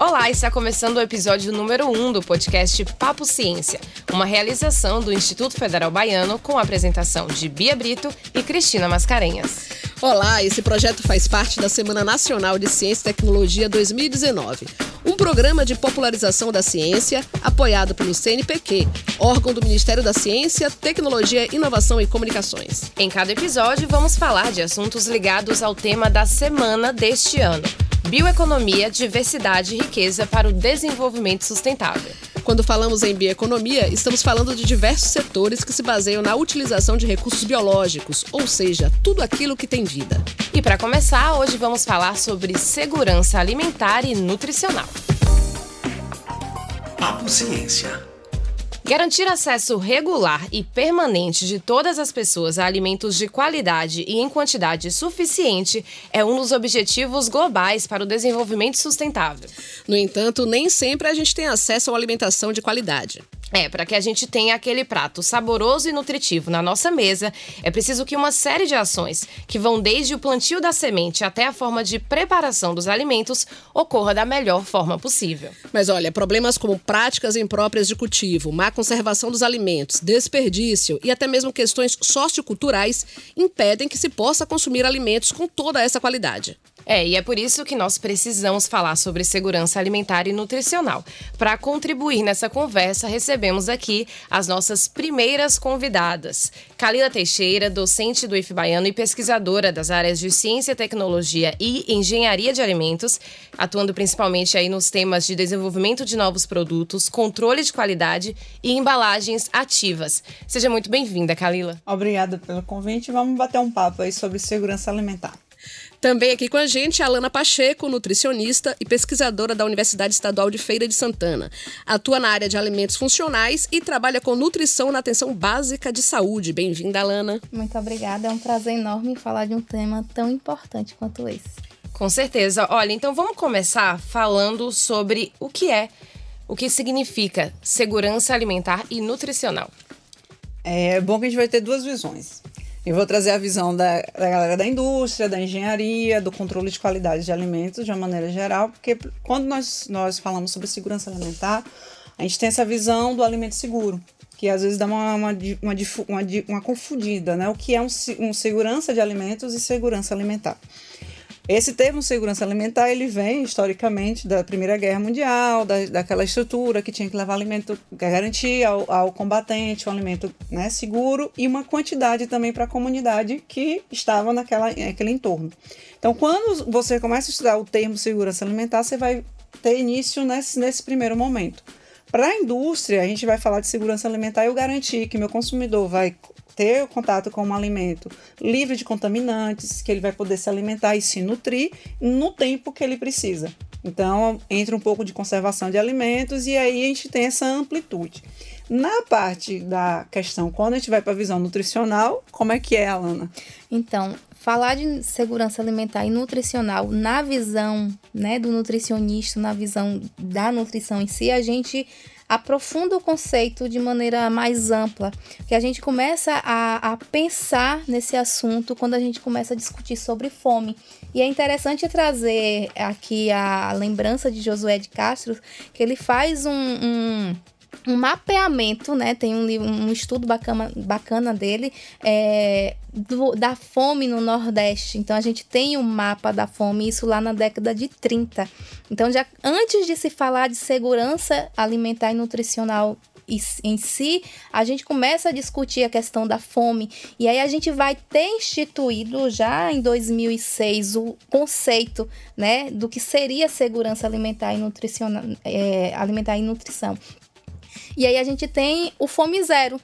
Olá, está começando o episódio número 1 um do podcast Papo Ciência, uma realização do Instituto Federal Baiano com a apresentação de Bia Brito e Cristina Mascarenhas. Olá, esse projeto faz parte da Semana Nacional de Ciência e Tecnologia 2019, um programa de popularização da ciência apoiado pelo CNPq, órgão do Ministério da Ciência, Tecnologia, Inovação e Comunicações. Em cada episódio, vamos falar de assuntos ligados ao tema da semana deste ano Bioeconomia, diversidade e riqueza para o desenvolvimento sustentável. Quando falamos em bioeconomia, estamos falando de diversos setores que se baseiam na utilização de recursos biológicos, ou seja, tudo aquilo que tem vida. E para começar, hoje vamos falar sobre segurança alimentar e nutricional. Papo Ciência. Garantir acesso regular e permanente de todas as pessoas a alimentos de qualidade e em quantidade suficiente é um dos objetivos globais para o desenvolvimento sustentável. No entanto, nem sempre a gente tem acesso a uma alimentação de qualidade. É, para que a gente tenha aquele prato saboroso e nutritivo na nossa mesa, é preciso que uma série de ações, que vão desde o plantio da semente até a forma de preparação dos alimentos, ocorra da melhor forma possível. Mas olha, problemas como práticas impróprias de cultivo, má conservação dos alimentos, desperdício e até mesmo questões socioculturais impedem que se possa consumir alimentos com toda essa qualidade. É, e é por isso que nós precisamos falar sobre segurança alimentar e nutricional. Para contribuir nessa conversa, recebemos aqui as nossas primeiras convidadas. Kalila Teixeira, docente do IF Baiano e pesquisadora das áreas de ciência, tecnologia e engenharia de alimentos, atuando principalmente aí nos temas de desenvolvimento de novos produtos, controle de qualidade e embalagens ativas. Seja muito bem-vinda, Kalila. Obrigada pelo convite. Vamos bater um papo aí sobre segurança alimentar. Também aqui com a gente a Alana Pacheco, nutricionista e pesquisadora da Universidade Estadual de Feira de Santana. Atua na área de alimentos funcionais e trabalha com nutrição na atenção básica de saúde. Bem-vinda, Alana. Muito obrigada. É um prazer enorme falar de um tema tão importante quanto esse. Com certeza. Olha, então vamos começar falando sobre o que é, o que significa segurança alimentar e nutricional. É bom que a gente vai ter duas visões. Eu vou trazer a visão da, da galera da indústria, da engenharia, do controle de qualidade de alimentos de uma maneira geral, porque quando nós, nós falamos sobre segurança alimentar, a gente tem essa visão do alimento seguro, que às vezes dá uma, uma, uma, uma, uma confundida, né? O que é um, um segurança de alimentos e segurança alimentar. Esse termo segurança alimentar ele vem historicamente da Primeira Guerra Mundial, da, daquela estrutura que tinha que levar alimento, garantir ao, ao combatente um alimento né, seguro e uma quantidade também para a comunidade que estava naquela, naquele entorno. Então, quando você começa a estudar o termo segurança alimentar, você vai ter início nesse, nesse primeiro momento. Para a indústria, a gente vai falar de segurança alimentar e eu garantir que meu consumidor vai ter contato com um alimento livre de contaminantes, que ele vai poder se alimentar e se nutrir no tempo que ele precisa. Então, entra um pouco de conservação de alimentos e aí a gente tem essa amplitude. Na parte da questão, quando a gente vai para a visão nutricional, como é que é, Alana? Então, falar de segurança alimentar e nutricional na visão né, do nutricionista, na visão da nutrição em si, a gente aprofunda o conceito de maneira mais ampla, que a gente começa a, a pensar nesse assunto quando a gente começa a discutir sobre fome. E é interessante trazer aqui a lembrança de Josué de Castro, que ele faz um, um um mapeamento, né? Tem um, um estudo bacana, bacana dele é, do, da fome no Nordeste. Então a gente tem um mapa da fome, isso lá na década de 30. Então, já antes de se falar de segurança alimentar e nutricional em si, a gente começa a discutir a questão da fome e aí a gente vai ter instituído já em 2006 o conceito, né, do que seria segurança alimentar e nutricional, é, alimentar e nutrição. E aí a gente tem o Fome Zero,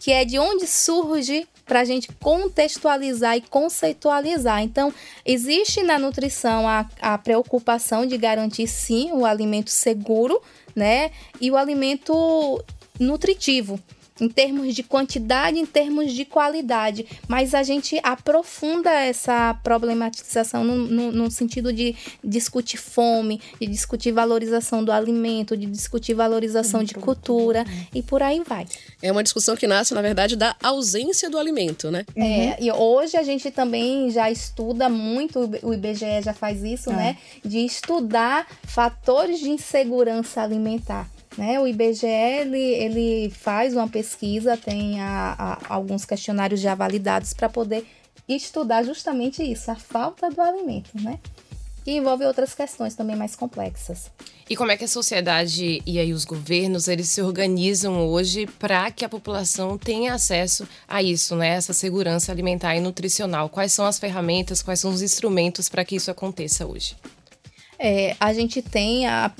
que é de onde surge para a gente contextualizar e conceitualizar. Então, existe na nutrição a, a preocupação de garantir sim o alimento seguro, né? E o alimento nutritivo. Em termos de quantidade, em termos de qualidade, mas a gente aprofunda essa problematização no, no, no, sentido de discutir fome, de discutir valorização do alimento, de discutir valorização de cultura e por aí vai. É uma discussão que nasce, na verdade, da ausência do alimento, né? É, uhum. e hoje a gente também já estuda muito, o IBGE já faz isso, é. né? De estudar fatores de insegurança alimentar. Né? O IBGE ele, ele faz uma pesquisa, tem a, a, alguns questionários já validados para poder estudar justamente isso, a falta do alimento, né? Que envolve outras questões também mais complexas. E como é que a sociedade e aí os governos eles se organizam hoje para que a população tenha acesso a isso, né? Essa segurança alimentar e nutricional. Quais são as ferramentas, quais são os instrumentos para que isso aconteça hoje? É, a gente tem a,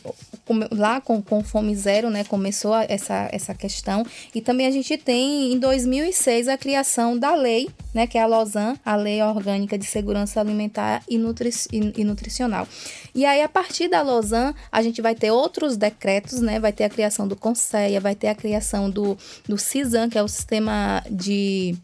lá com, com Fome Zero, né, começou essa, essa questão. E também a gente tem em 2006 a criação da lei, né, que é a LOSAN, a Lei Orgânica de Segurança Alimentar e, Nutri e, e Nutricional. E aí, a partir da LOSAN, a gente vai ter outros decretos, né, vai ter a criação do CONSEA, vai ter a criação do, do CISAM, que é o Sistema de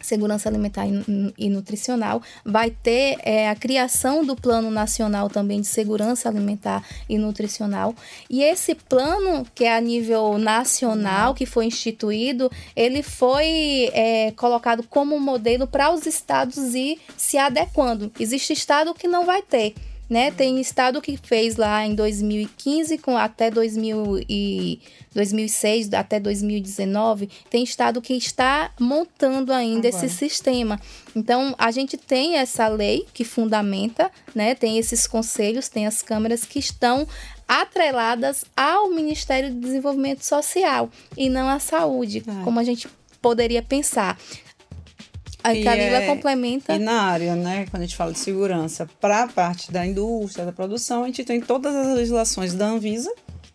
segurança alimentar e nutricional, vai ter é, a criação do Plano Nacional também de Segurança Alimentar e Nutricional. E esse plano, que é a nível nacional, que foi instituído, ele foi é, colocado como modelo para os estados ir se adequando. Existe estado que não vai ter né? Tem estado que fez lá em 2015 com até 2000 e 2006 até 2019, tem estado que está montando ainda Agora. esse sistema. Então, a gente tem essa lei que fundamenta, né? Tem esses conselhos, tem as câmaras que estão atreladas ao Ministério do Desenvolvimento Social e não à saúde, é. como a gente poderia pensar. A Camila é, complementa. E na área, né, quando a gente fala de segurança, para a parte da indústria, da produção, a gente tem todas as legislações da Anvisa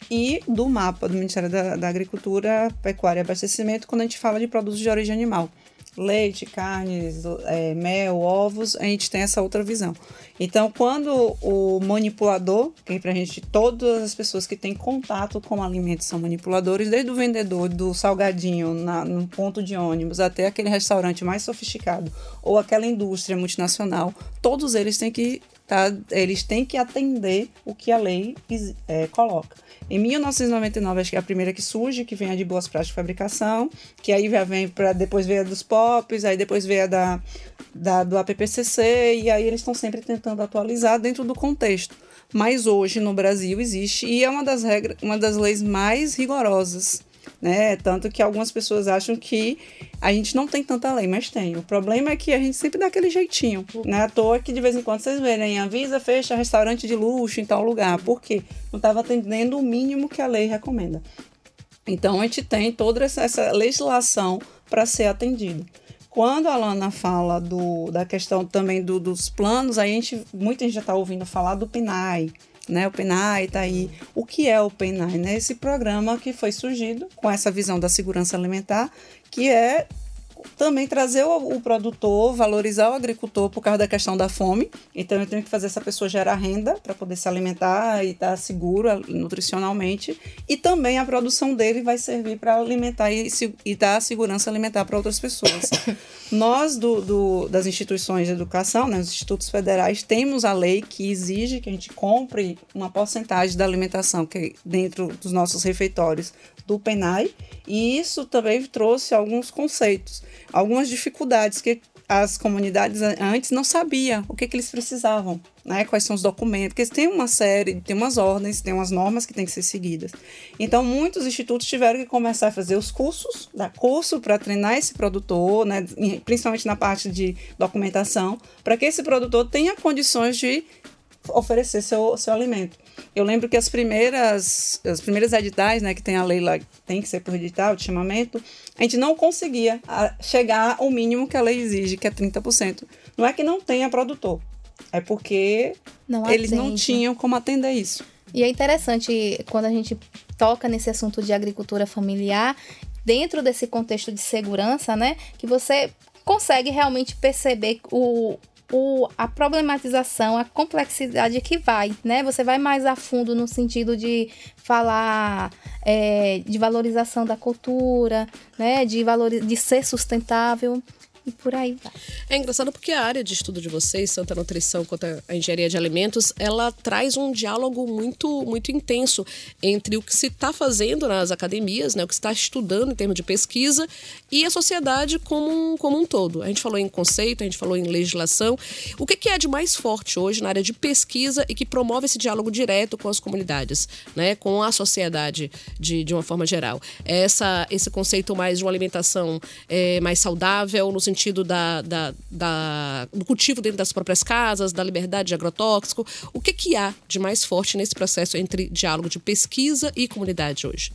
e do mapa do Ministério da, da Agricultura, Pecuária e Abastecimento, quando a gente fala de produtos de origem animal leite, carnes, é, mel, ovos, a gente tem essa outra visão. Então, quando o manipulador, que para a gente, todas as pessoas que têm contato com alimentos são manipuladores, desde o vendedor do salgadinho na, no ponto de ônibus até aquele restaurante mais sofisticado ou aquela indústria multinacional, todos eles têm que tá, eles têm que atender o que a lei é, coloca. Em 1999, acho que é a primeira que surge, que vem a de boas práticas de fabricação, que aí vem para depois veio a dos POPs, aí depois veio a da, da do APPCC, e aí eles estão sempre tentando atualizar dentro do contexto. Mas hoje no Brasil existe, e é uma das uma das leis mais rigorosas né? Tanto que algumas pessoas acham que a gente não tem tanta lei, mas tem. O problema é que a gente sempre dá aquele jeitinho, né? À toa que de vez em quando vocês verem, avisa, fecha restaurante de luxo em tal lugar. Por quê? Não estava atendendo o mínimo que a lei recomenda. Então a gente tem toda essa, essa legislação para ser atendido. Quando a Lana fala do, da questão também do, dos planos, aí a gente, muita gente já está ouvindo falar do PNAE, né? O PENAI está aí. O que é o PENAI? Né? Esse programa que foi surgido com essa visão da segurança alimentar, que é também trazer o, o, produtor, valorizar o agricultor por causa da questão da fome. Então eu tenho que fazer essa pessoa gerar renda para poder se alimentar e estar tá seguro nutricionalmente. E também a produção dele vai servir para alimentar e, e, dar segurança alimentar para outras pessoas. Nós, do, do, das instituições de educação, né, os institutos federais, temos a lei que exige que a gente compre uma porcentagem da alimentação que é dentro dos nossos refeitórios do PENAI, e isso também trouxe alguns conceitos, algumas dificuldades que as comunidades antes não sabiam o que, que eles precisavam, né? quais são os documentos, porque tem uma série, tem umas ordens, tem umas normas que têm que ser seguidas. Então, muitos institutos tiveram que começar a fazer os cursos, dar curso para treinar esse produtor, né? principalmente na parte de documentação, para que esse produtor tenha condições de oferecer seu, seu alimento. Eu lembro que as primeiras, as primeiras editais, né, que tem a lei lá, tem que ser por edital de chamamento, a gente não conseguia chegar ao mínimo que a lei exige, que é 30%. Não é que não tenha produtor, é porque não eles não tinham como atender isso. E é interessante quando a gente toca nesse assunto de agricultura familiar, dentro desse contexto de segurança, né, que você consegue realmente perceber o, o, a problematização, a complexidade que vai, né? Você vai mais a fundo no sentido de falar é, de valorização da cultura, né? De, valor, de ser sustentável e por aí vai. É engraçado porque a área de estudo de vocês, tanto a nutrição quanto a engenharia de alimentos, ela traz um diálogo muito, muito intenso entre o que se está fazendo nas academias, né, o que se está estudando em termos de pesquisa e a sociedade como um, como um todo. A gente falou em conceito, a gente falou em legislação. O que, que é de mais forte hoje na área de pesquisa e que promove esse diálogo direto com as comunidades, né, com a sociedade de, de uma forma geral? Essa, esse conceito mais de uma alimentação é, mais saudável, no sentido sentido da, da, da, do cultivo dentro das próprias casas, da liberdade de agrotóxico. O que, que há de mais forte nesse processo entre diálogo de pesquisa e comunidade hoje?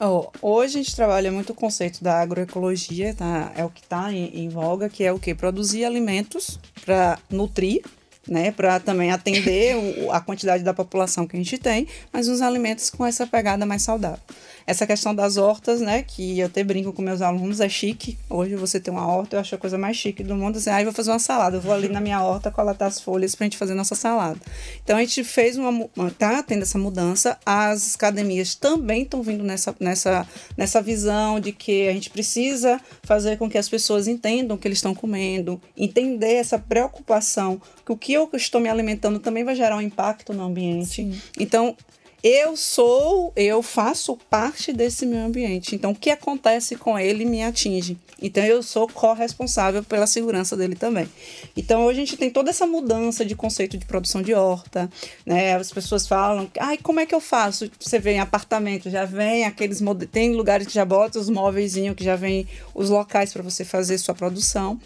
Oh, hoje a gente trabalha muito o conceito da agroecologia, tá? é o que está em, em voga, que é o que? Produzir alimentos para nutrir né, para também atender o, a quantidade da população que a gente tem, mas uns alimentos com essa pegada mais saudável. Essa questão das hortas, né, que eu até brinco com meus alunos, é chique. Hoje você tem uma horta, eu acho a coisa mais chique do mundo. Assim, ah, eu vou fazer uma salada, eu vou ali na minha horta coletar as folhas para a gente fazer nossa salada. Então a gente fez uma, tá tendo essa mudança. As academias também estão vindo nessa, nessa, nessa visão de que a gente precisa fazer com que as pessoas entendam o que eles estão comendo, entender essa preocupação que o que eu estou me alimentando também vai gerar um impacto no ambiente. Sim. Então, eu sou, eu faço parte desse meio ambiente. Então, o que acontece com ele me atinge. Então, eu sou corresponsável pela segurança dele também. Então, hoje a gente tem toda essa mudança de conceito de produção de horta, né? As pessoas falam, ai, como é que eu faço? Você vê em apartamento, já vem aqueles, tem lugares que já botam os móveis, que já vem os locais para você fazer sua produção.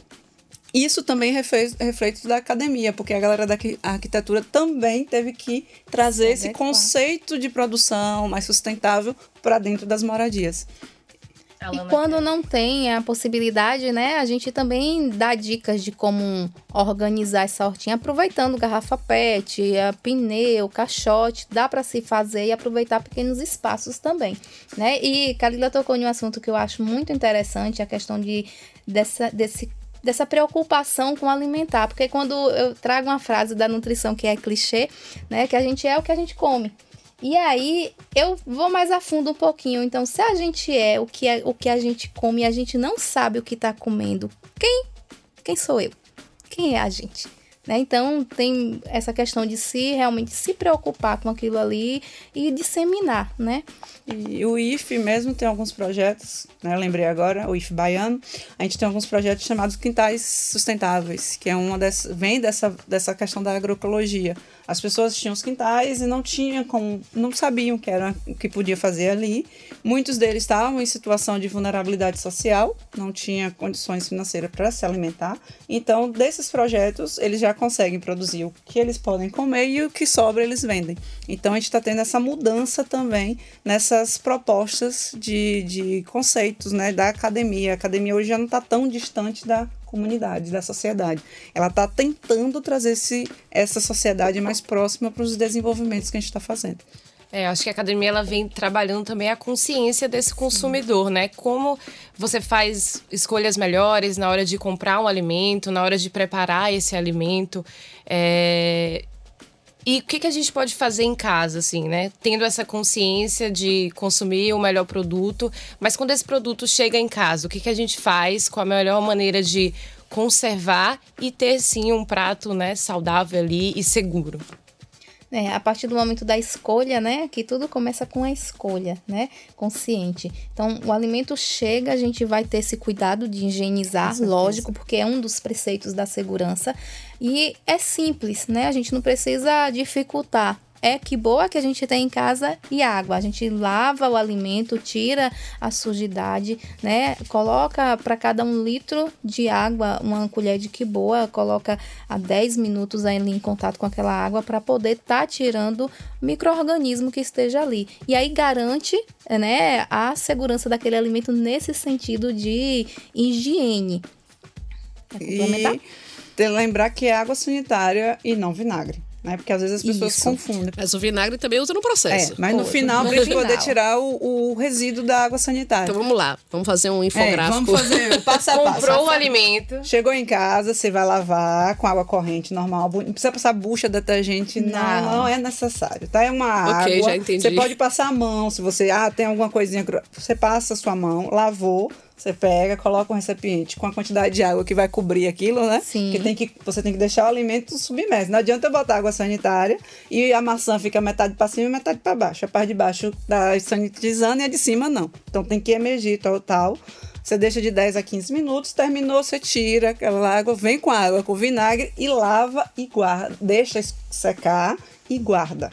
Isso também reflete da academia, porque a galera da arquitetura também teve que trazer esse conceito de produção mais sustentável para dentro das moradias. E quando não tem a possibilidade, né, a gente também dá dicas de como organizar essa hortinha, aproveitando garrafa PET, pneu, caixote, dá para se fazer e aproveitar pequenos espaços também, né? E Kalila tocou em um assunto que eu acho muito interessante, a questão de dessa, desse dessa preocupação com alimentar, porque quando eu trago uma frase da nutrição que é clichê, né, que a gente é o que a gente come. E aí eu vou mais a fundo um pouquinho. Então, se a gente é o que é, o que a gente come e a gente não sabe o que está comendo, quem quem sou eu? Quem é a gente? Né? Então, tem essa questão de se realmente se preocupar com aquilo ali e disseminar, né? E o IF mesmo tem alguns projetos, né? Lembrei agora, o IF baiano, a gente tem alguns projetos chamados quintais sustentáveis, que é uma dessas, vem dessa, dessa questão da agroecologia. As pessoas tinham os quintais e não tinham como, não sabiam que era o que podia fazer ali. Muitos deles estavam em situação de vulnerabilidade social, não tinha condições financeiras para se alimentar. Então, desses projetos, eles já conseguem produzir o que eles podem comer e o que sobra eles vendem. Então, a gente está tendo essa mudança também nessas propostas de, de conceitos né, da academia. A academia hoje já não está tão distante da comunidade, da sociedade. Ela está tentando trazer esse, essa sociedade mais próxima para os desenvolvimentos que a gente está fazendo. É, acho que a academia ela vem trabalhando também a consciência desse consumidor, né? Como você faz escolhas melhores na hora de comprar um alimento, na hora de preparar esse alimento. É... E o que, que a gente pode fazer em casa, assim, né? Tendo essa consciência de consumir o melhor produto, mas quando esse produto chega em casa, o que, que a gente faz com a melhor maneira de conservar e ter, sim, um prato né, saudável ali e seguro? É, a partir do momento da escolha, né? Que tudo começa com a escolha, né? Consciente. Então, o alimento chega, a gente vai ter esse cuidado de higienizar, lógico, porque é um dos preceitos da segurança. E é simples, né? A gente não precisa dificultar é que boa que a gente tem em casa e água. A gente lava o alimento, tira a sujidade, né? Coloca para cada um litro de água uma colher de que boa, coloca a 10 minutos aí em contato com aquela água para poder estar tá tirando microorganismo que esteja ali. E aí garante, né, a segurança daquele alimento nesse sentido de higiene. Complementar? E lembrar que é água sanitária e não vinagre. né? Porque às vezes as pessoas Isso. confundem. Mas o vinagre também usa no É, processo. mas no Pô, final, no pra gente poder final. tirar o, o resíduo da água sanitária. Então vamos lá, vamos fazer um É, infográfico. vamos fazer o passo a passo. Comprou o alimento. Chegou em casa, você vai lavar com água corrente normal. Não precisa passar bucha, detergente, não, Não. não é necessário, tá? É uma Ok, água. já entendi. Você pode passar a mão, se você, ah, tem alguma coisinha, você passa a sua mão, lavou, você pega, coloca um recipiente com a quantidade de água que vai cobrir aquilo, né? Sim. Que tem que você tem que deixar o alimento submerso. Não adianta eu botar água sanitária e a maçã fica metade para cima e metade para baixo. A parte de baixo tá sanitizando e a de cima não. Então tem que emergir total. Você deixa de 10 a 15 minutos, terminou, você tira aquela água, vem com a água, com vinagre e lava e guarda. Deixa secar e guarda.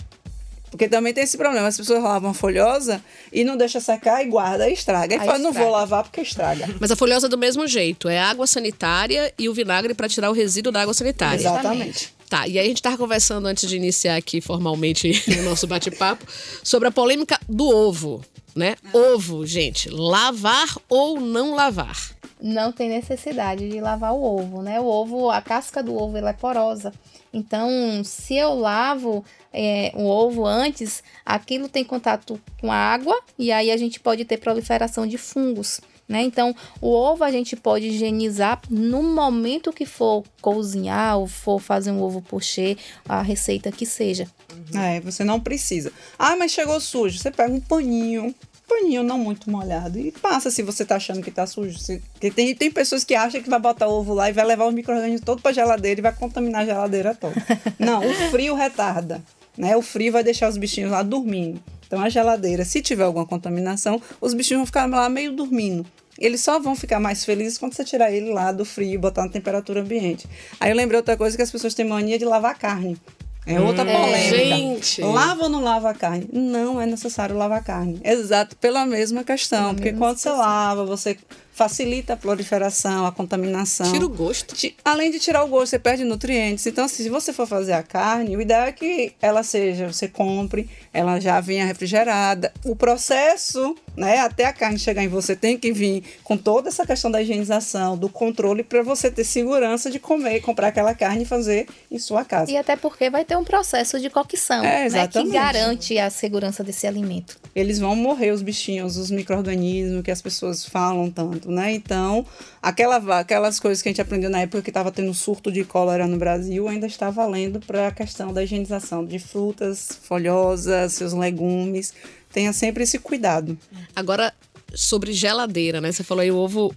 Porque também tem esse problema, as pessoas lavam a folhosa e não deixa secar e guarda e estraga. Aí fala, não vou estraga. lavar porque estraga. Mas a folhosa do mesmo jeito, é água sanitária e o vinagre para tirar o resíduo da água sanitária. Exatamente. Tá, e aí a gente tava conversando antes de iniciar aqui formalmente o nosso bate-papo sobre a polêmica do ovo, né? Ovo, gente, lavar ou não lavar? não tem necessidade de lavar o ovo, né? O ovo, a casca do ovo, ela é porosa. Então, se eu lavo é, o ovo antes, aquilo tem contato com a água e aí a gente pode ter proliferação de fungos. Né? Então, o ovo a gente pode higienizar no momento que for cozinhar ou for fazer um ovo pochê, a receita que seja. É, você não precisa. Ah, mas chegou sujo. Você pega um paninho, paninho não muito molhado, e passa se você tá achando que tá sujo. Se- Porque tem, tem pessoas que acham que vai botar o ovo lá e vai levar o micro-organismo todo pra geladeira e vai contaminar a geladeira toda. Não, o frio retarda. Né? O frio vai deixar os bichinhos lá dormindo. Então a geladeira, se tiver alguma contaminação, os bichinhos vão ficar lá meio dormindo. Eles só vão ficar mais felizes quando você tirar ele lá do frio e botar na temperatura ambiente. Aí eu lembrei outra coisa que as pessoas têm mania de lavar carne. É outra polêmica. Gente. Lava ou não lava a carne? Não é necessário lavar a carne. Exato, pela mesma questão. Pela porque mesma quando você lava, você facilita a proliferação, a contaminação. Tira o gosto. Além de tirar o gosto, você perde nutrientes. Então, assim, se você for fazer a carne, o ideal é que ela seja, você compre, ela já venha refrigerada. O processo, né, até a carne chegar em você, tem que vir com toda essa questão da higienização, do controle, para você ter segurança de comer, comprar aquela carne e fazer em sua casa. E até porque vai ter um processo de cocção, É, né, que garante a segurança desse alimento. eles vão morrer os bichinhos, os micro-organismos que as pessoas falam tanto, né? Então, aquela, aquelas coisas que a gente aprendeu na época que estava tendo surto de cólera no Brasil ainda está valendo para a questão da higienização de frutas folhosas, seus legumes. Tenha sempre esse cuidado. Agora, sobre geladeira, né? Você falou aí o ovo.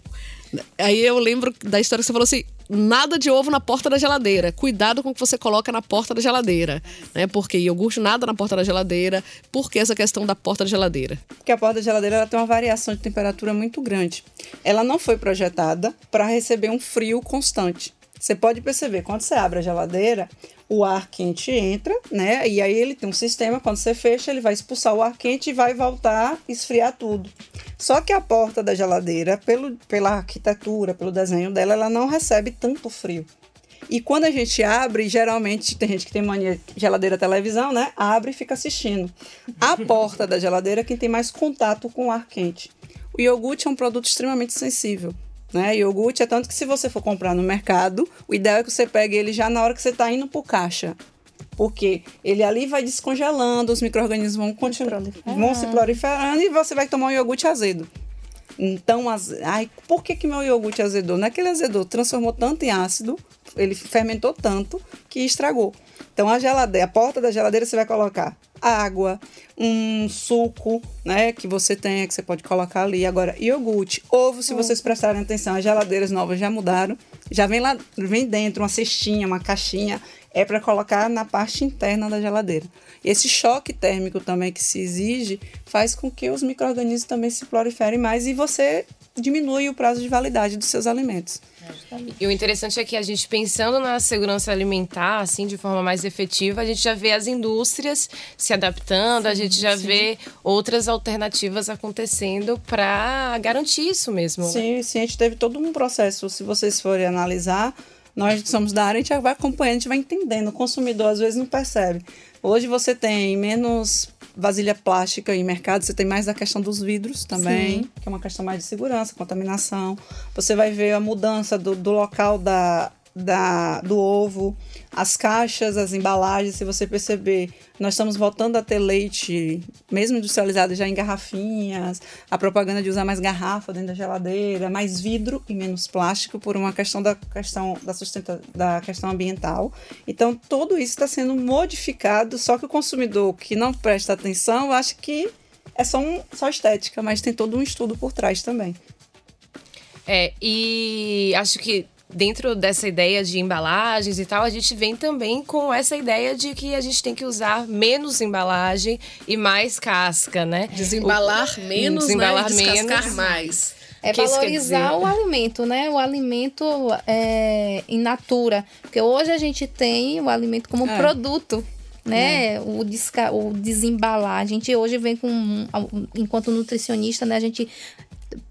Aí eu lembro da história que você falou assim: nada de ovo na porta da geladeira. Cuidado com o que você coloca na porta da geladeira. Né? Porque iogurte, nada na porta da geladeira. Por que essa questão da porta da geladeira? Porque a porta da geladeira ela tem uma variação de temperatura muito grande. Ela não foi projetada para receber um frio constante. Você pode perceber, quando você abre a geladeira, o ar quente entra, né? E aí ele tem um sistema, quando você fecha, ele vai expulsar o ar quente e vai voltar esfriar tudo. Só que a porta da geladeira, pelo, pela arquitetura, pelo desenho dela, ela não recebe tanto frio. E quando a gente abre, geralmente tem gente que tem mania de geladeira televisão, né? Abre e fica assistindo. A porta da geladeira é quem tem mais contato com o ar quente. O iogurte é um produto extremamente sensível. Né? Iogurte é tanto que se você for comprar no mercado, o ideal é que você pegue ele já na hora que você está indo pro caixa. Porque ele ali vai descongelando, os micro-organismos vão, vão se proliferando e você vai tomar um iogurte azedo. Então, az... ai, por que, que meu iogurte azedou? Não é azedou, transformou tanto em ácido, ele fermentou tanto que estragou. Então, a geladeira, a porta da geladeira você vai colocar água, um suco, né, que você tenha, que você pode colocar ali. Agora, iogurte, ovo, se vocês prestarem atenção, as geladeiras novas já mudaram. Já vem lá, vem dentro uma cestinha, uma caixinha, é para colocar na parte interna da geladeira. Esse choque térmico também que se exige faz com que os micro-organismos também se proliferem mais e você diminui o prazo de validade dos seus alimentos. E o interessante é que a gente pensando na segurança alimentar, assim, de forma mais efetiva, a gente já vê as indústrias se adaptando, a gente já vê outras alternativas acontecendo para garantir isso mesmo. né? Sim, sim, a gente teve todo um processo. Se vocês forem analisar, nós que somos da área, a gente vai acompanhando, a gente vai entendendo. O consumidor às vezes não percebe. Hoje você tem menos vasilha plástica em mercado, você tem mais a questão dos vidros também, que é uma questão mais de segurança, contaminação. Você vai ver a mudança do, do local da, da, do ovo, as caixas, as embalagens, se você perceber, nós estamos voltando a ter leite, mesmo industrializado, já em garrafinhas, a propaganda de usar mais garrafa dentro da geladeira, mais vidro e menos plástico por uma questão da questão da sustenta, da questão ambiental. Então, tudo isso está sendo modificado, só que o consumidor que não presta atenção, acha que é só, um, só estética, mas tem todo um estudo por trás também. É, e acho que dentro dessa ideia de embalagens e tal, a gente vem também com essa ideia de que a gente tem que usar menos embalagem e mais casca, né? Desembalar o, menos, desembalar né? E menos. mais. É que valorizar o alimento, né? O alimento é, in natura. Porque hoje a gente tem o alimento como é. produto né? É. O, desca o desembalar. A gente hoje vem com, enquanto nutricionista, né? A gente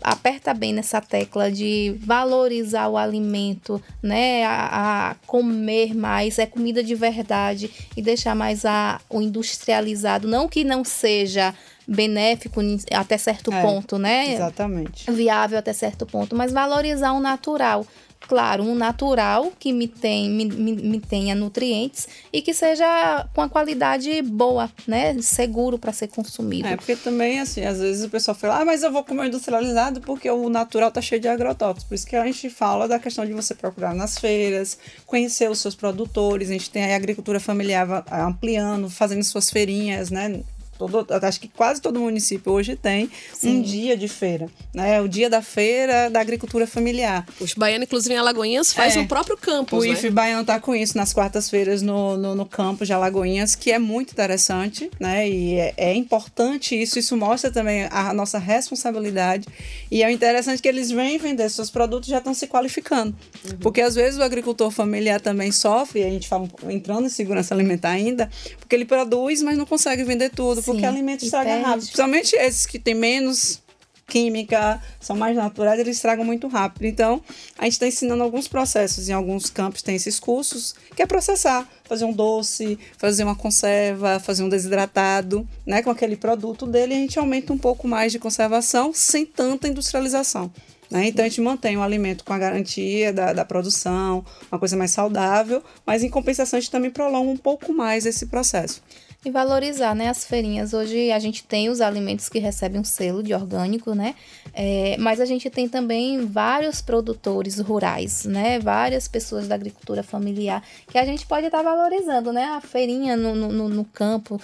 aperta bem nessa tecla de valorizar o alimento, né? A, a, comer mais, é comida de verdade e deixar mais a, o industrializado. Não que não seja benéfico até certo é, ponto, né? Exatamente. Viável até certo ponto, mas valorizar o natural claro, um natural que me, tem, me, me, me tenha nutrientes e que seja com a qualidade boa, né? Seguro para ser consumido. É, porque também, assim, às vezes o pessoal fala, ah, mas eu vou comer industrializado porque o natural tá cheio de agrotóxicos. Por isso que a gente fala da questão de você procurar nas feiras, conhecer os seus produtores. A gente tem a agricultura familiar ampliando, fazendo suas feirinhas, né? Todo, acho que quase todo município hoje tem Sim. um dia de feira, né? O dia da feira da agricultura familiar. Os baianos, inclusive em Alagoinhas, faz é. o próprio campus, O né? IF Baiano está com isso nas quartas-feiras no, no, no campus de Alagoinhas, que é muito interessante, né? E é, é, importante isso, isso mostra também a nossa responsabilidade. E é interessante que eles vêm vender seus produtos já estão se qualificando. Uhum. Porque às vezes o agricultor familiar também sofre, e a gente fala entrando em segurança alimentar ainda, porque ele produz, mas não consegue vender tudo porque Sim, alimento estraga rápido. Principalmente esses que têm menos química, são mais naturais, eles estragam muito rápido. Então, a gente está ensinando alguns processos. Em alguns campos tem esses cursos, que é processar, fazer um doce, fazer uma conserva, fazer um desidratado, né? Com aquele produto dele, a gente aumenta um pouco mais de conservação sem tanta industrialização. Né? Então a gente mantém o alimento com a garantia da, da produção, uma coisa mais saudável, mas em compensação a gente também prolonga um pouco mais esse processo e valorizar, né, as feirinhas. Hoje a gente tem os alimentos que recebem um selo de orgânico, né, é, mas a gente tem também vários produtores rurais, né, várias pessoas da agricultura familiar que a gente pode estar tá valorizando, né, a feirinha no, no, no, campo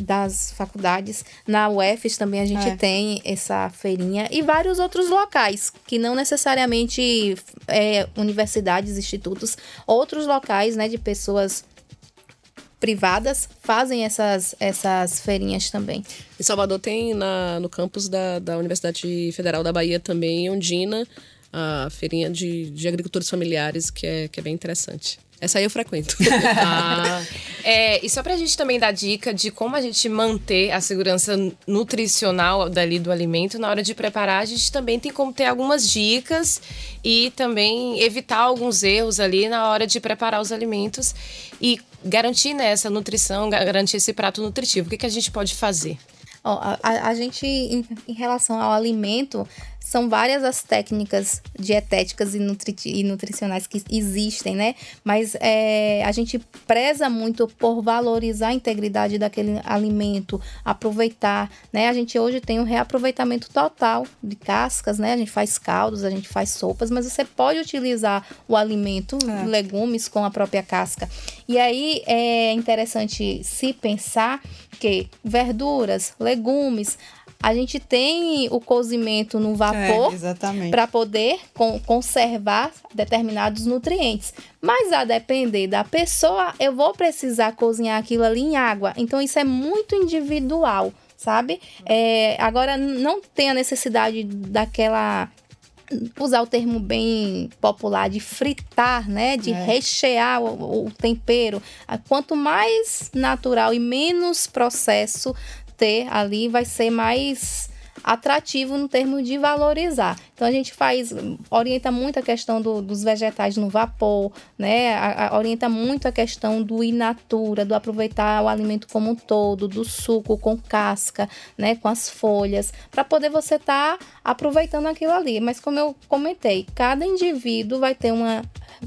das faculdades. Na UFES também a gente é. tem essa feirinha e vários outros locais que não necessariamente é, universidades, institutos, outros locais, né, de pessoas privadas fazem essas, essas feirinhas também. Em Salvador tem na, no campus da, da Universidade Federal da Bahia também, em Ondina, a feirinha de, de agricultores familiares, que é, que é bem interessante. Essa aí eu frequento. ah, é, e só pra gente também dar dica de como a gente manter a segurança nutricional dali do alimento na hora de preparar, a gente também tem como ter algumas dicas e também evitar alguns erros ali na hora de preparar os alimentos e garantir né, essa nutrição, garantir esse prato nutritivo. O que, que a gente pode fazer? Ó, a, a, gente, em, em, relação ao alimento, são várias as técnicas dietéticas e, nutri e nutricionais que existem, né? Mas é, a gente preza muito por valorizar a integridade daquele alimento, aproveitar, né? A gente hoje tem um reaproveitamento total de cascas, né? A gente faz caldos, a gente faz sopas, mas você pode utilizar o alimento, é. legumes com a própria casca. E aí é interessante se pensar que verduras, legumes, a gente tem o cozimento no vapor é, para poder con conservar determinados nutrientes. Mas a depender da pessoa, eu vou precisar cozinhar aquilo ali em água. Então isso é muito individual, sabe? É, agora não tem a necessidade daquela usar o termo bem popular de fritar, né, de é. rechear o, o, tempero. Quanto mais natural e menos processo, ter ali vai ser mais atrativo no termo de valorizar. Então a gente faz, orienta muito a questão do, dos vegetais no vapor, né? A, a, orienta muito a questão do in natura, do aproveitar o alimento como um todo, do suco com casca, né? Com as folhas, para poder você estar tá aproveitando aquilo ali. Mas como eu comentei, cada indivíduo vai ter uma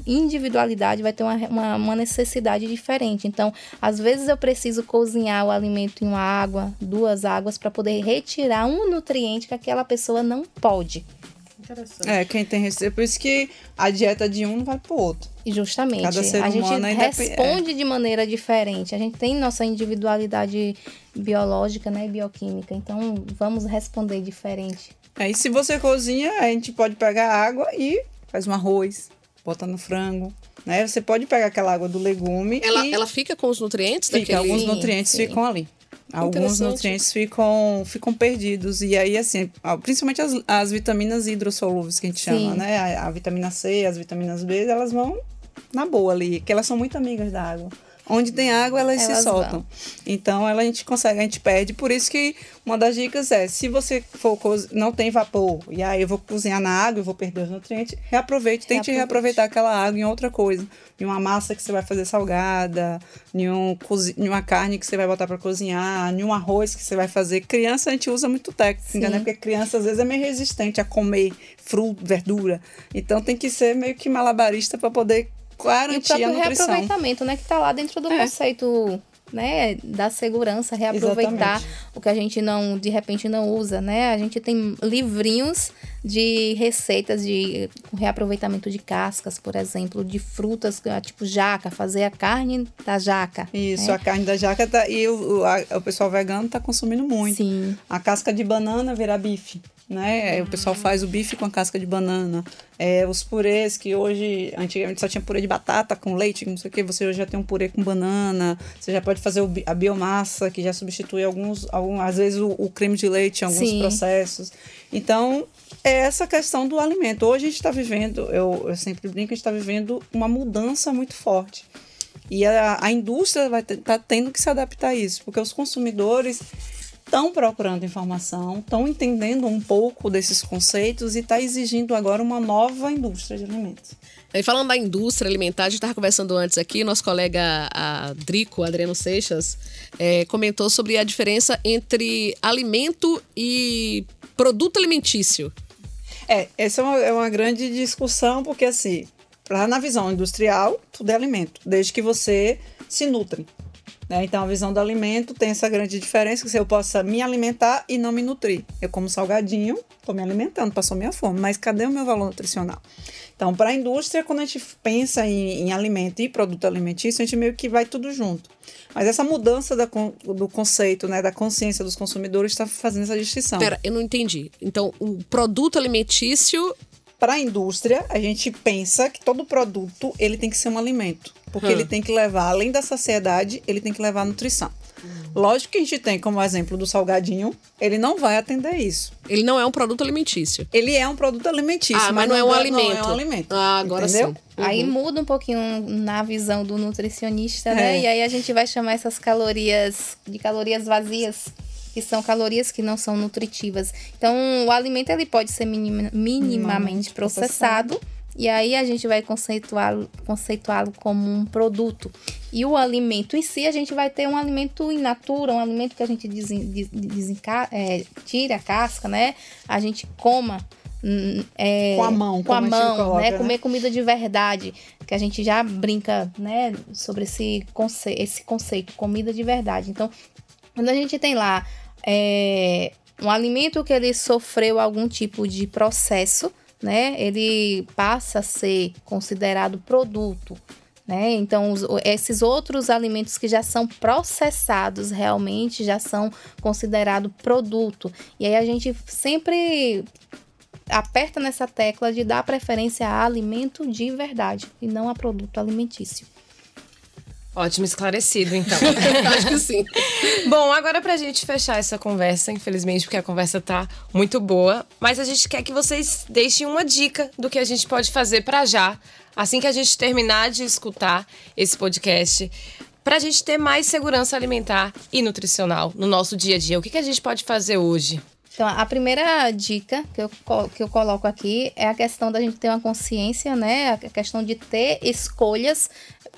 individualidade vai ter uma, uma, uma, necessidade diferente. Então, às vezes eu preciso cozinhar o alimento em uma água, duas águas, para poder retirar um nutriente que aquela pessoa não pode. É, quem tem receita. Por isso que a dieta de um não vai pro outro. Justamente. Cada ser a gente responde é. de maneira diferente. A gente tem nossa individualidade biológica, né, bioquímica. Então, vamos responder diferente. É, e se você cozinha, a gente pode pegar água e faz um arroz, bota no frango. Né? Você pode pegar aquela água do legume. Ela, e... ela fica com os nutrientes fica, daquele... Alguns nutrientes sim, ficam ali. Alguns nutrientes ficam, ficam perdidos. E aí, assim, principalmente as, as vitaminas hidrossolúveis que a gente Sim. chama, né? A, a, vitamina C, as vitaminas B, elas vão na boa ali, que elas são muito amigas da água. Onde tem água, elas, elas se soltam. Vão. Então, ela, a gente consegue, a gente perde. Por isso que uma das dicas é, se você for não tem vapor, e aí eu vou cozinhar na água, eu vou perder os nutrientes, reaproveite, tente reaproveite. reaproveitar aquela água em outra coisa. Em uma massa que você vai fazer salgada, em, um, em uma carne que você vai botar para cozinhar, em um arroz que você vai fazer. Criança, a gente usa muito técnica, né? Porque criança, às vezes, é meio resistente a comer fruta, verdura. Então, tem que ser meio que malabarista para poder garantir e o próprio reaproveitamento, né, que está lá dentro do é. conceito né, da segurança, reaproveitar Exatamente. o que a gente não, de repente, não usa, né? A gente tem livrinhos de receitas de reaproveitamento de cascas, por exemplo, de frutas, ah, tipo jaca, fazer a carne da jaca. Isso, né? a carne da jaca tá, e o, a, o pessoal vegano está consumindo muito. Sim. A casca de banana virar bife né? O pessoal faz o bife com a casca de banana. É, os purês que hoje, antigamente só tinha purê de batata com leite, não sei o que, você hoje já tem um purê com banana. Você já pode fazer o, a biomassa, que já substitui alguns, algum, às vezes o, o creme de leite em alguns Sim. processos. Então, é essa questão do alimento. Hoje a gente está vivendo, eu, eu sempre brinco, a gente está vivendo uma mudança muito forte. E a, a indústria vai estar tá tendo que se adaptar a isso, porque os consumidores estão procurando informação, estão entendendo um pouco desses conceitos e está exigindo agora uma nova indústria de alimentos. E falando da indústria alimentar, a gente estava conversando antes aqui, nosso colega Drico, Adriano Seixas, é, comentou sobre a diferença entre alimento e produto alimentício. É, essa é uma, é uma grande discussão, porque assim, lá na visão industrial, tudo é alimento, desde que você se nutre. Né? Então, a visão do alimento tem essa grande diferença, que eu possa me alimentar e não me nutrir. Eu como salgadinho, estou me alimentando, passou minha fome, mas cadê o meu valor nutricional? Então, para a indústria, quando a gente pensa em, em, alimento e produto alimentício, a gente meio que vai tudo junto. Mas essa mudança da, do conceito, né, da consciência dos consumidores está fazendo essa distinção. Pera, eu não entendi. Então, o produto alimentício para a indústria, a gente pensa que todo produto ele tem que ser um alimento. Porque hum. ele tem que levar, além da saciedade, ele tem que levar nutrição. Hum. Lógico que a gente tem como exemplo do salgadinho, ele não vai atender isso. Ele não é um produto alimentício. Ele é um produto alimentício, ah, mas, mas não, é um alimento. Não é um alimento. Ah, agora entendeu? sim. Uhum. Aí muda um pouquinho na visão do nutricionista, né? É. E aí a gente vai chamar essas calorias de calorias vazias que são calorias que não são nutritivas. Então, o alimento ele pode ser minima, minimamente processado, processado, e aí a gente vai conceituá-lo conceituá como um produto. E o alimento em si, a gente vai ter um alimento in natura, um alimento que a gente desen, desenca, é, tira a casca, né? A gente coma. Hum, é, com a mão, com a mão, coloca, né? né? Comer comida de verdade, que a gente já brinca, né? Sobre esse, conce esse conceito, comida de verdade. Então, quando a gente tem lá é, um alimento que ele sofreu algum tipo de processo, né? Ele passa a ser considerado produto. Né? Então, os, esses outros alimentos que já são processados realmente já são considerados produto. E aí a gente sempre aperta nessa tecla de dar preferência a alimento de verdade e não a produto alimentício. Ótimo, esclarecido, então. Acho que sim. Bom, agora pra gente fechar essa conversa, infelizmente, porque a conversa tá muito boa, mas a gente quer que vocês deixem uma dica do que a gente pode fazer para já, assim que a gente terminar de escutar esse podcast, pra gente ter mais segurança alimentar e nutricional no nosso dia a dia. O que, que a gente pode fazer hoje? Então, a primeira dica que eu, que eu coloco aqui é a questão da gente ter uma consciência, né? A questão de ter escolhas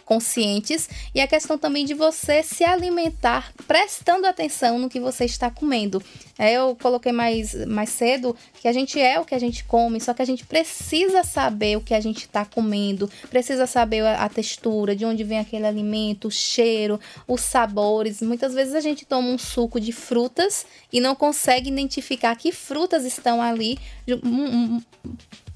conscientes e a questão também de você se alimentar prestando atenção no que você está comendo. É, eu coloquei mais, mais cedo que a gente é o que a gente come, só que a gente precisa saber o que a gente está comendo, precisa saber a, a, textura, de onde vem aquele alimento, o cheiro, os sabores. Muitas vezes a gente toma um suco de frutas e não consegue identificar que frutas estão ali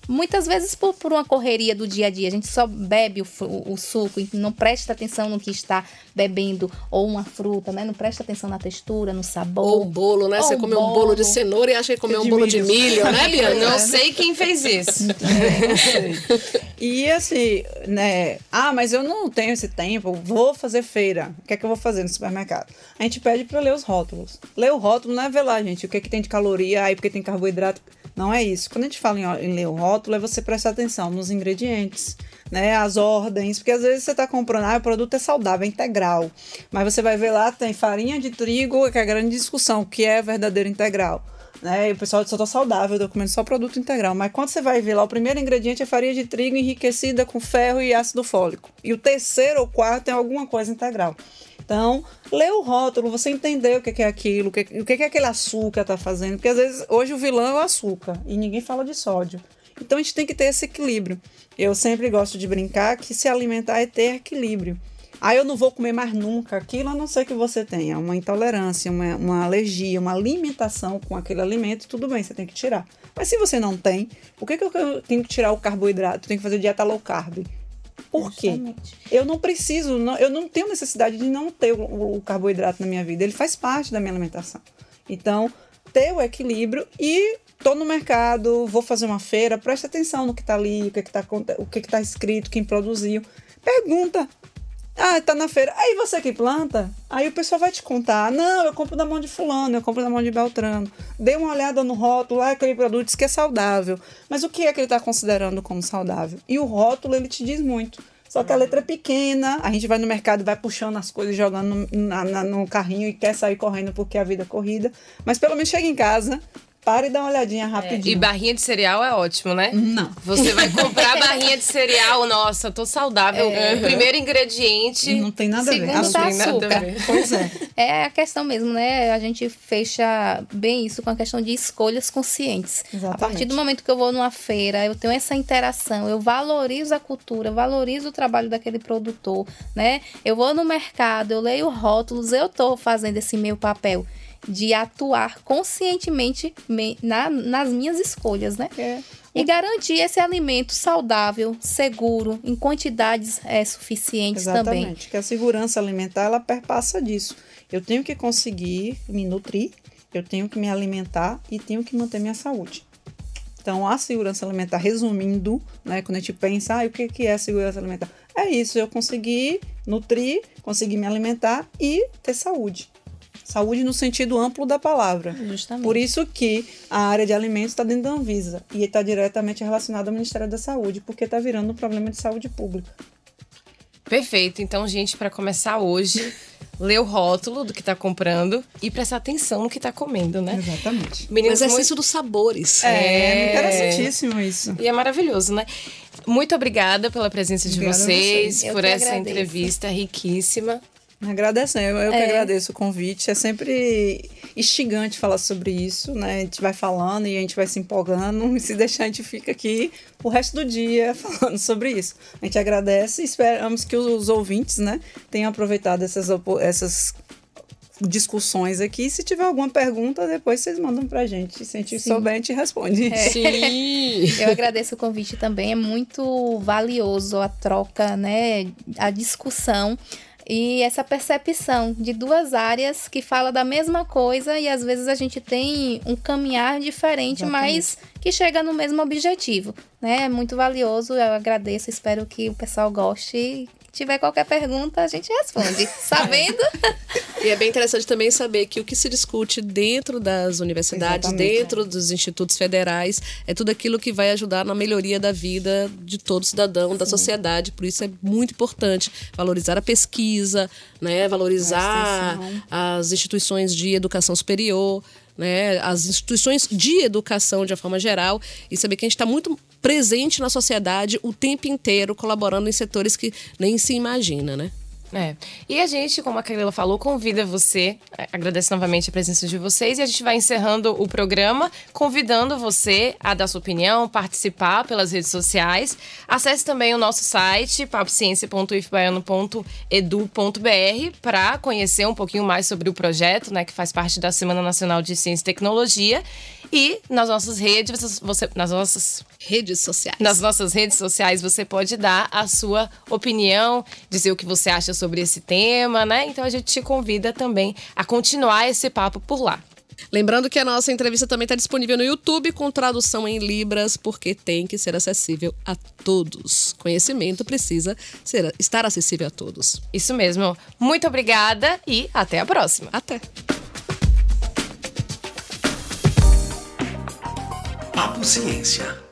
Muitas vezes por, por uma correria do dia a dia, a gente só bebe o, o, o, suco e não presta atenção no que está bebendo, ou uma fruta, né? Não presta atenção na textura, no sabor. Ou um bolo, né? Ou Você comeu um bolo de cenoura e acha que comeu um bolo de milho, né, Bianca? Não sei quem fez isso. É, não sei. E assim, né? Ah, mas eu não tenho esse tempo, vou fazer feira. O que é que eu vou fazer no supermercado? A gente pede para ler os rótulos. Ler o rótulo não é ver lá, gente, o que é que tem de caloria, aí porque tem carboidrato. Não é isso. Quando a gente fala em, em ler o rótulo, é você prestar atenção nos ingredientes, né? As ordens, porque às vezes você está comprando, ah, o produto é saudável, é integral. Mas você vai ver lá, tem farinha de trigo, que é a grande discussão, o que é verdadeiro integral. Né? E o pessoal só tá saudável, eu tô comendo só produto integral. Mas quando você vai ver lá, o primeiro ingrediente é farinha de trigo enriquecida com ferro e ácido fólico. E o terceiro ou quarto é alguma coisa integral. Então, lê o rótulo, você entender o que é aquilo, o que, é aquele açúcar está fazendo. Porque às vezes, hoje o vilão é o açúcar e ninguém fala de sódio. Então, a gente tem que ter esse equilíbrio. Eu sempre gosto de brincar que se alimentar é ter equilíbrio. Ah, eu não vou comer mais nunca aquilo, a não ser que você tenha uma intolerância, uma, uma alergia, uma alimentação com aquele alimento, tudo bem, você tem que tirar. Mas se você não tem, por que, que eu tenho que tirar o carboidrato? Eu tenho que fazer dieta low carb? Por quê? Eu não preciso, não, eu não tenho necessidade de não ter o, o, carboidrato na minha vida. Ele faz parte da minha alimentação. Então, ter o equilíbrio e tô no mercado, vou fazer uma feira, preste atenção no que está ali, o que está o que está escrito, quem produziu. Pergunta. Ah, tá na feira. Aí você que planta, aí o pessoal vai te contar. Não, eu compro da mão de fulano, eu compro da mão de Beltrano. Dê uma olhada no rótulo, lá aquele produto diz que é saudável. Mas o que é que ele está considerando como saudável? E o rótulo, ele te diz muito. Só que a letra é pequena, a gente vai no mercado, vai puxando as coisas, jogando no, na, na, no carrinho e quer sair correndo porque a vida é corrida. Mas pelo menos chega em casa, para e dá uma olhadinha é. rapidinho. É. E barrinha de cereal é ótimo, né? Não. Você vai comprar barrinha de cereal, nossa, tô saudável. É. Primeiro ingrediente. Não tem nada a ver. Segundo tá açúcar. Pois é. É a questão mesmo, né? A gente fecha bem isso com a questão de escolhas conscientes. Exatamente. A partir do momento que eu vou numa feira, eu tenho essa interação, eu valorizo a cultura, eu valorizo o trabalho daquele produtor, né? Eu vou no mercado, eu leio rótulos, eu tô fazendo esse meu papel de atuar conscientemente na, nas minhas escolhas, né? É. E garantir esse alimento saudável, seguro, em quantidades é, suficientes Exatamente, também. Exatamente, que a segurança alimentar ela perpassa disso. Eu tenho que conseguir me nutrir, eu tenho que me alimentar e tenho que manter minha saúde. Então, a segurança alimentar, resumindo, né, quando a gente pensa, ah, o que, que é segurança alimentar? É isso, eu conseguir nutrir, conseguir me alimentar e ter saúde. Saúde no sentido amplo da palavra. Justamente. Por isso que a área de alimentos está dentro da Anvisa e está diretamente relacionada ao Ministério da Saúde, porque está virando um problema de saúde pública. Perfeito. Então, gente, para começar hoje, ler o rótulo do que está comprando e prestar atenção no que está comendo, né? Exatamente. Meninas, o exercício muito... dos sabores. É, é, interessantíssimo isso. E é maravilhoso, né? Muito obrigada pela presença de obrigada vocês, por essa agradeço. entrevista riquíssima. Agradecendo, eu, eu é. que agradeço o convite. É sempre instigante falar sobre isso, né? A gente vai falando e a gente vai se empolgando, e se deixar, a gente fica aqui o resto do dia falando sobre isso. A gente agradece e esperamos que os ouvintes, né, tenham aproveitado essas, essas discussões aqui. Se tiver alguma pergunta, depois vocês mandam pra gente. Se a gente Sim. souber, a gente responde. É. Sim! Eu agradeço o convite também. É muito valioso a troca, né? A discussão e essa percepção de duas áreas que fala da mesma coisa e às vezes a gente tem um caminhar diferente, Exatamente. mas que chega no mesmo objetivo, né? É muito valioso, eu agradeço, espero que o pessoal goste tiver qualquer pergunta, a gente responde. Sabendo? e é bem interessante também saber que o que se discute dentro das universidades, Exatamente, dentro é. dos institutos federais, é tudo aquilo que vai ajudar na melhoria da vida de todo cidadão, Sim. da sociedade. Por isso é muito importante valorizar a pesquisa, né? valorizar as instituições de educação superior né, as instituições de educação de uma forma geral e saber que a gente está muito presente na sociedade o tempo inteiro, colaborando em setores que nem se imagina, né? É. E a gente, como a Camila falou, convida você, é, agradece novamente a presença de vocês e a gente vai encerrando o programa, convidando você a dar sua opinião, participar pelas redes sociais. Acesse também o nosso site, papociencia.ifbaiano.edu.br para conhecer um pouquinho mais sobre o projeto, né, que faz parte da Semana Nacional de Ciência e Tecnologia. E nas nossas redes, você, nas nossas redes sociais. Nas nossas redes sociais você pode dar a sua opinião, dizer o que você acha sobre esse tema, né? Então a gente te convida também a continuar esse papo por lá. Lembrando que a nossa entrevista também está disponível no YouTube com tradução em Libras, porque tem que ser acessível a todos. Conhecimento precisa ser, estar acessível a todos. Isso mesmo. Muito obrigada e até a próxima. Até. Papo Ciência.